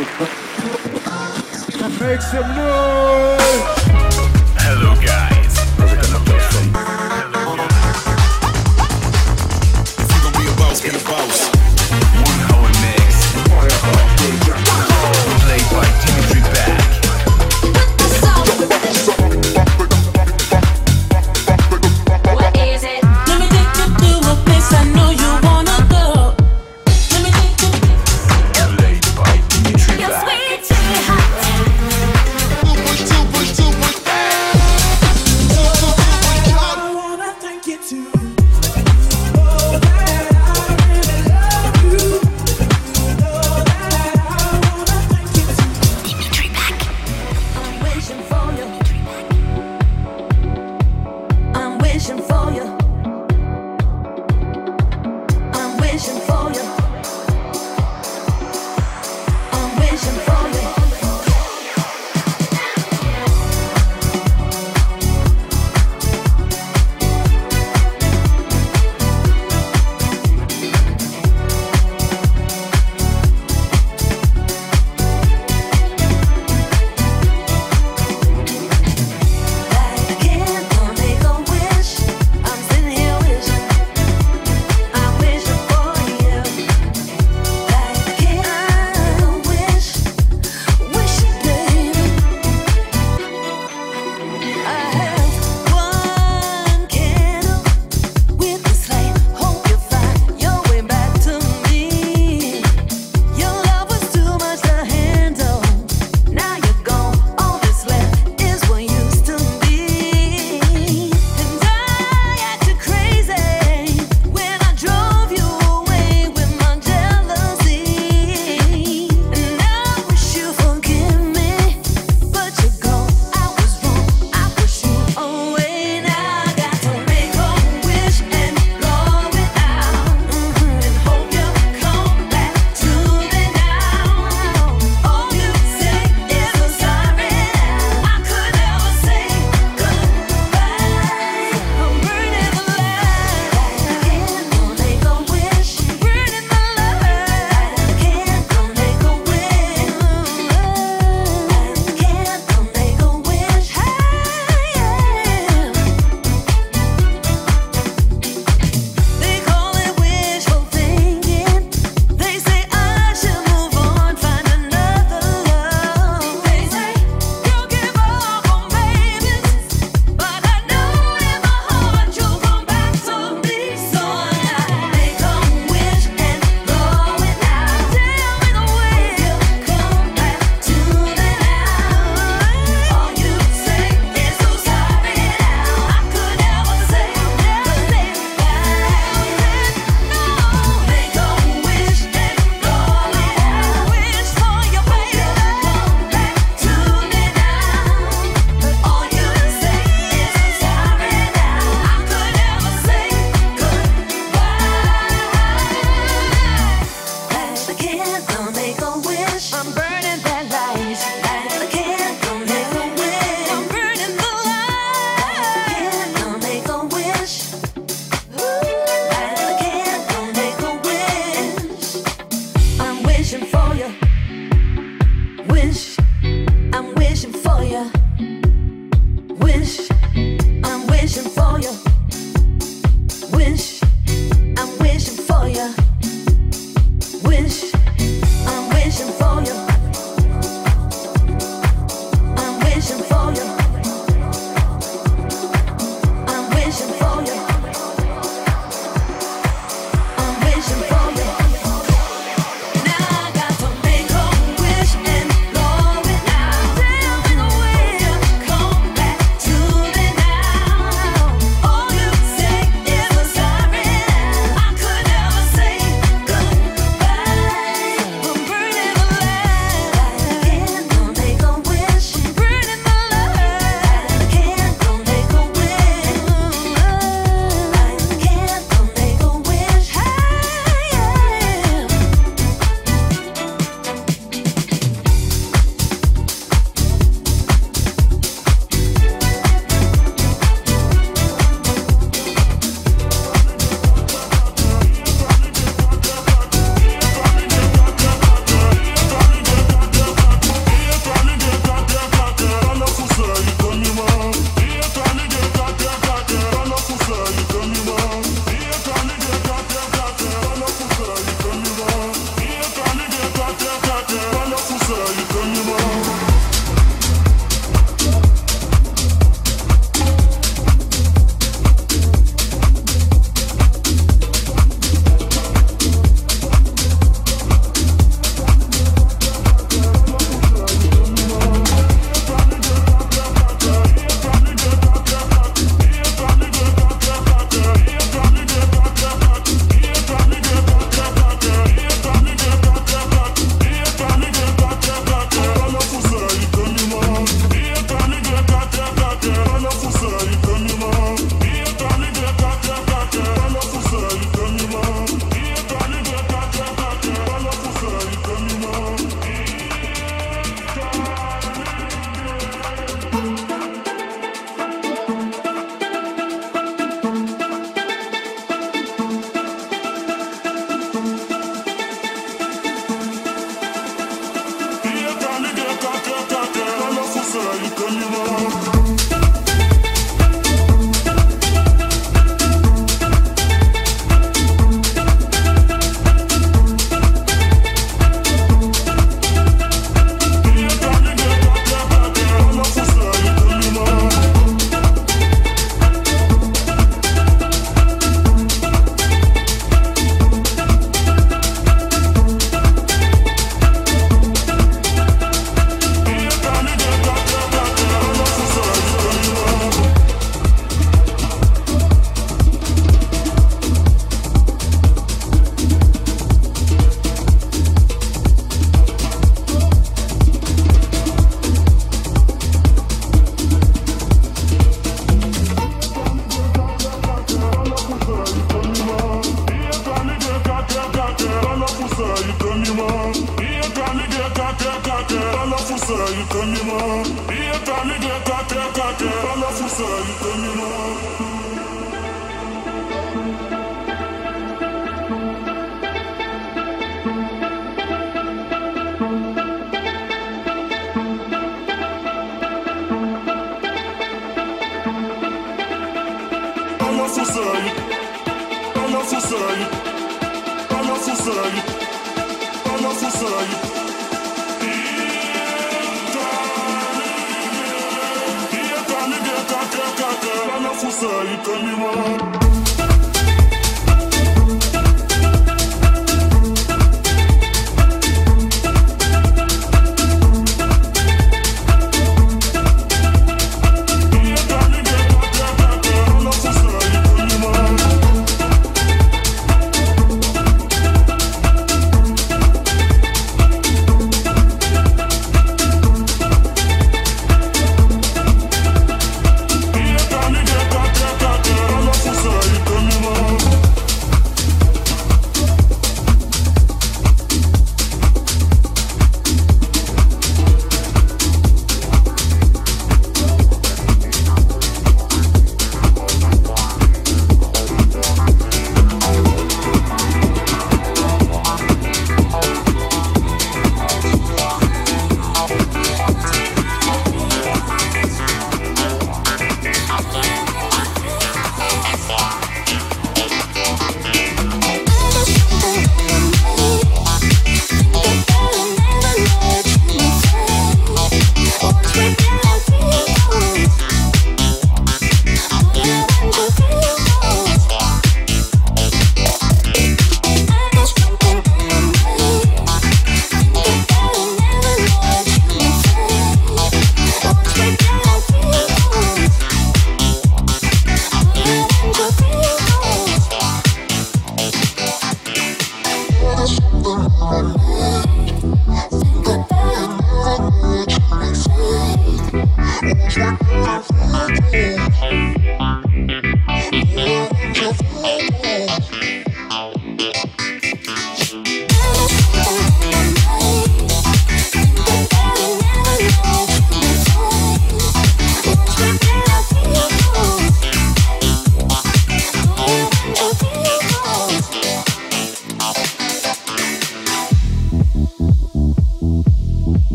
Make some noise! Hello guys.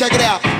Check it out.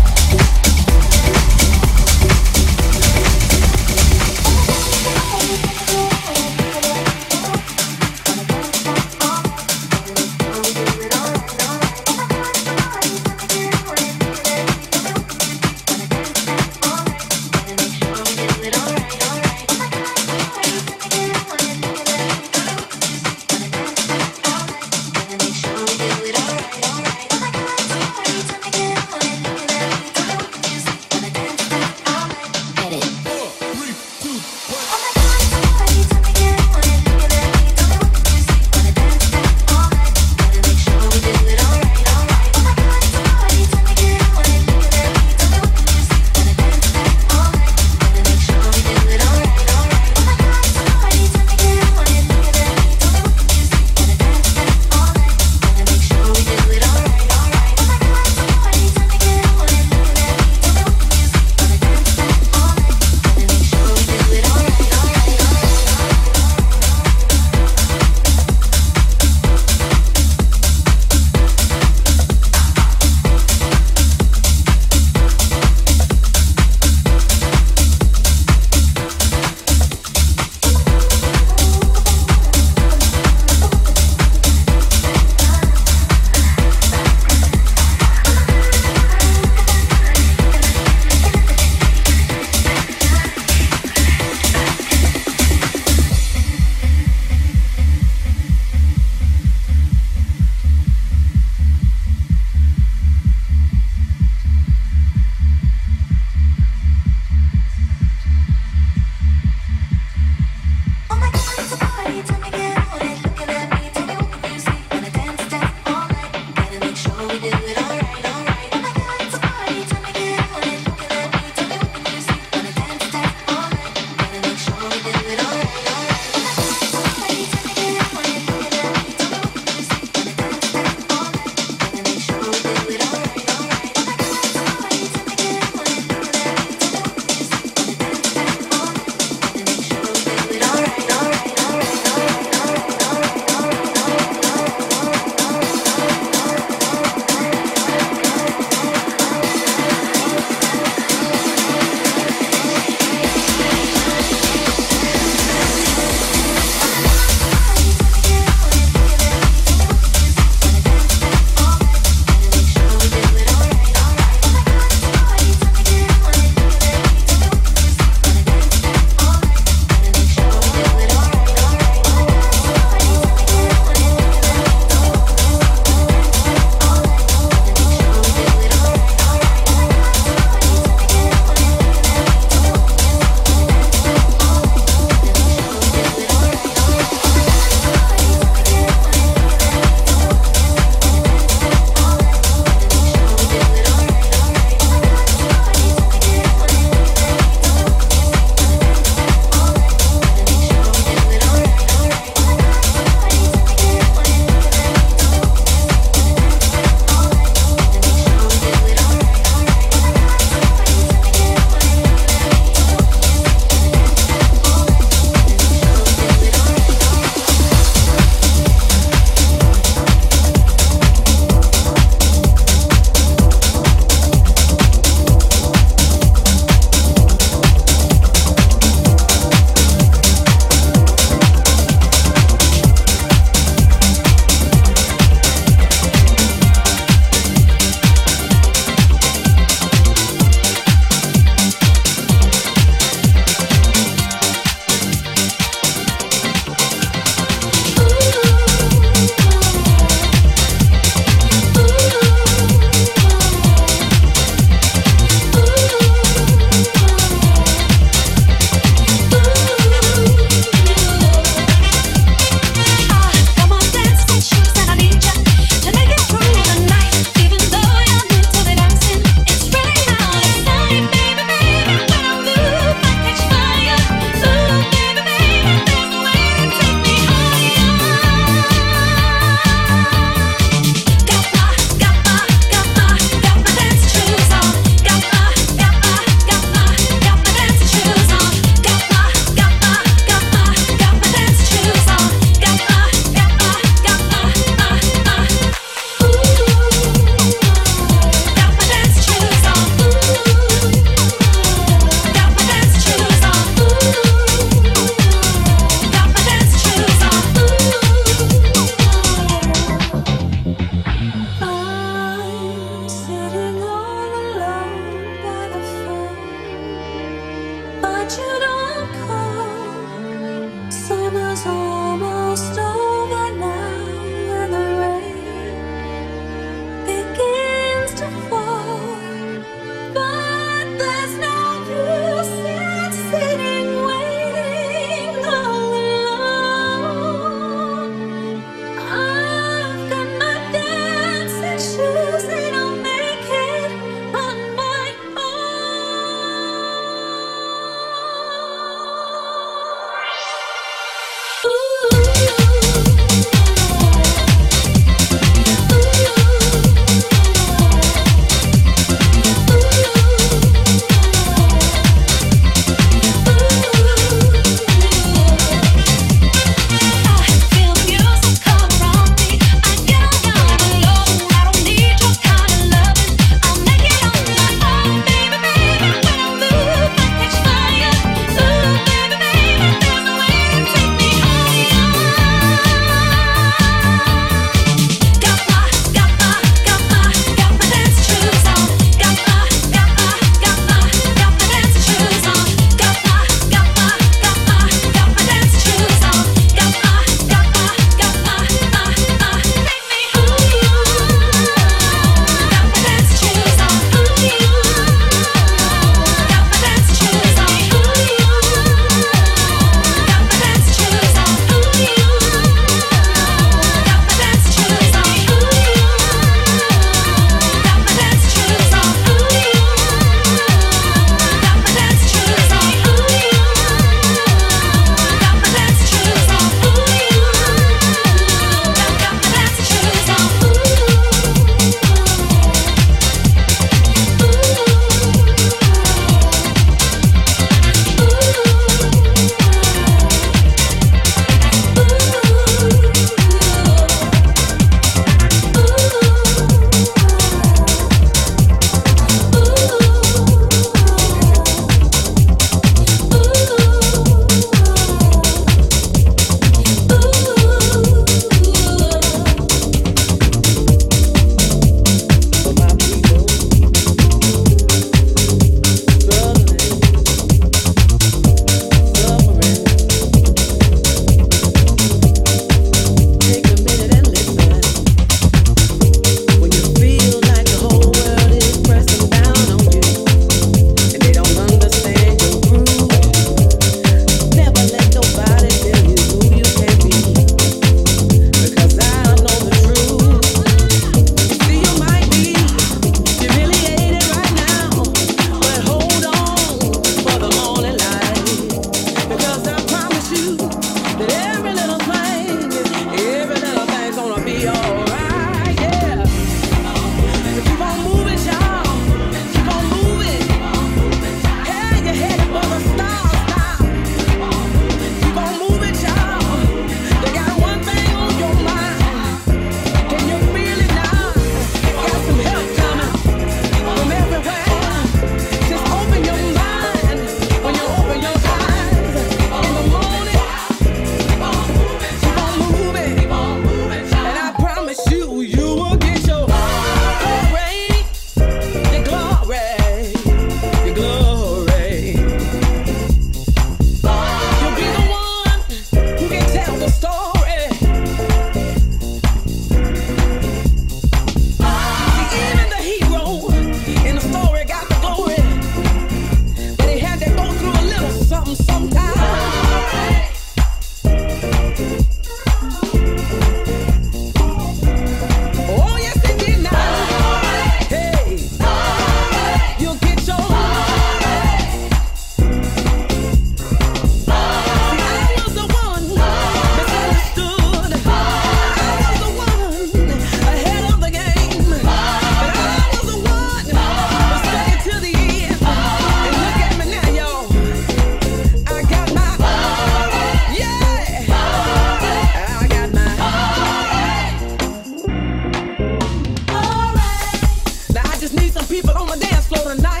on my dance floor tonight.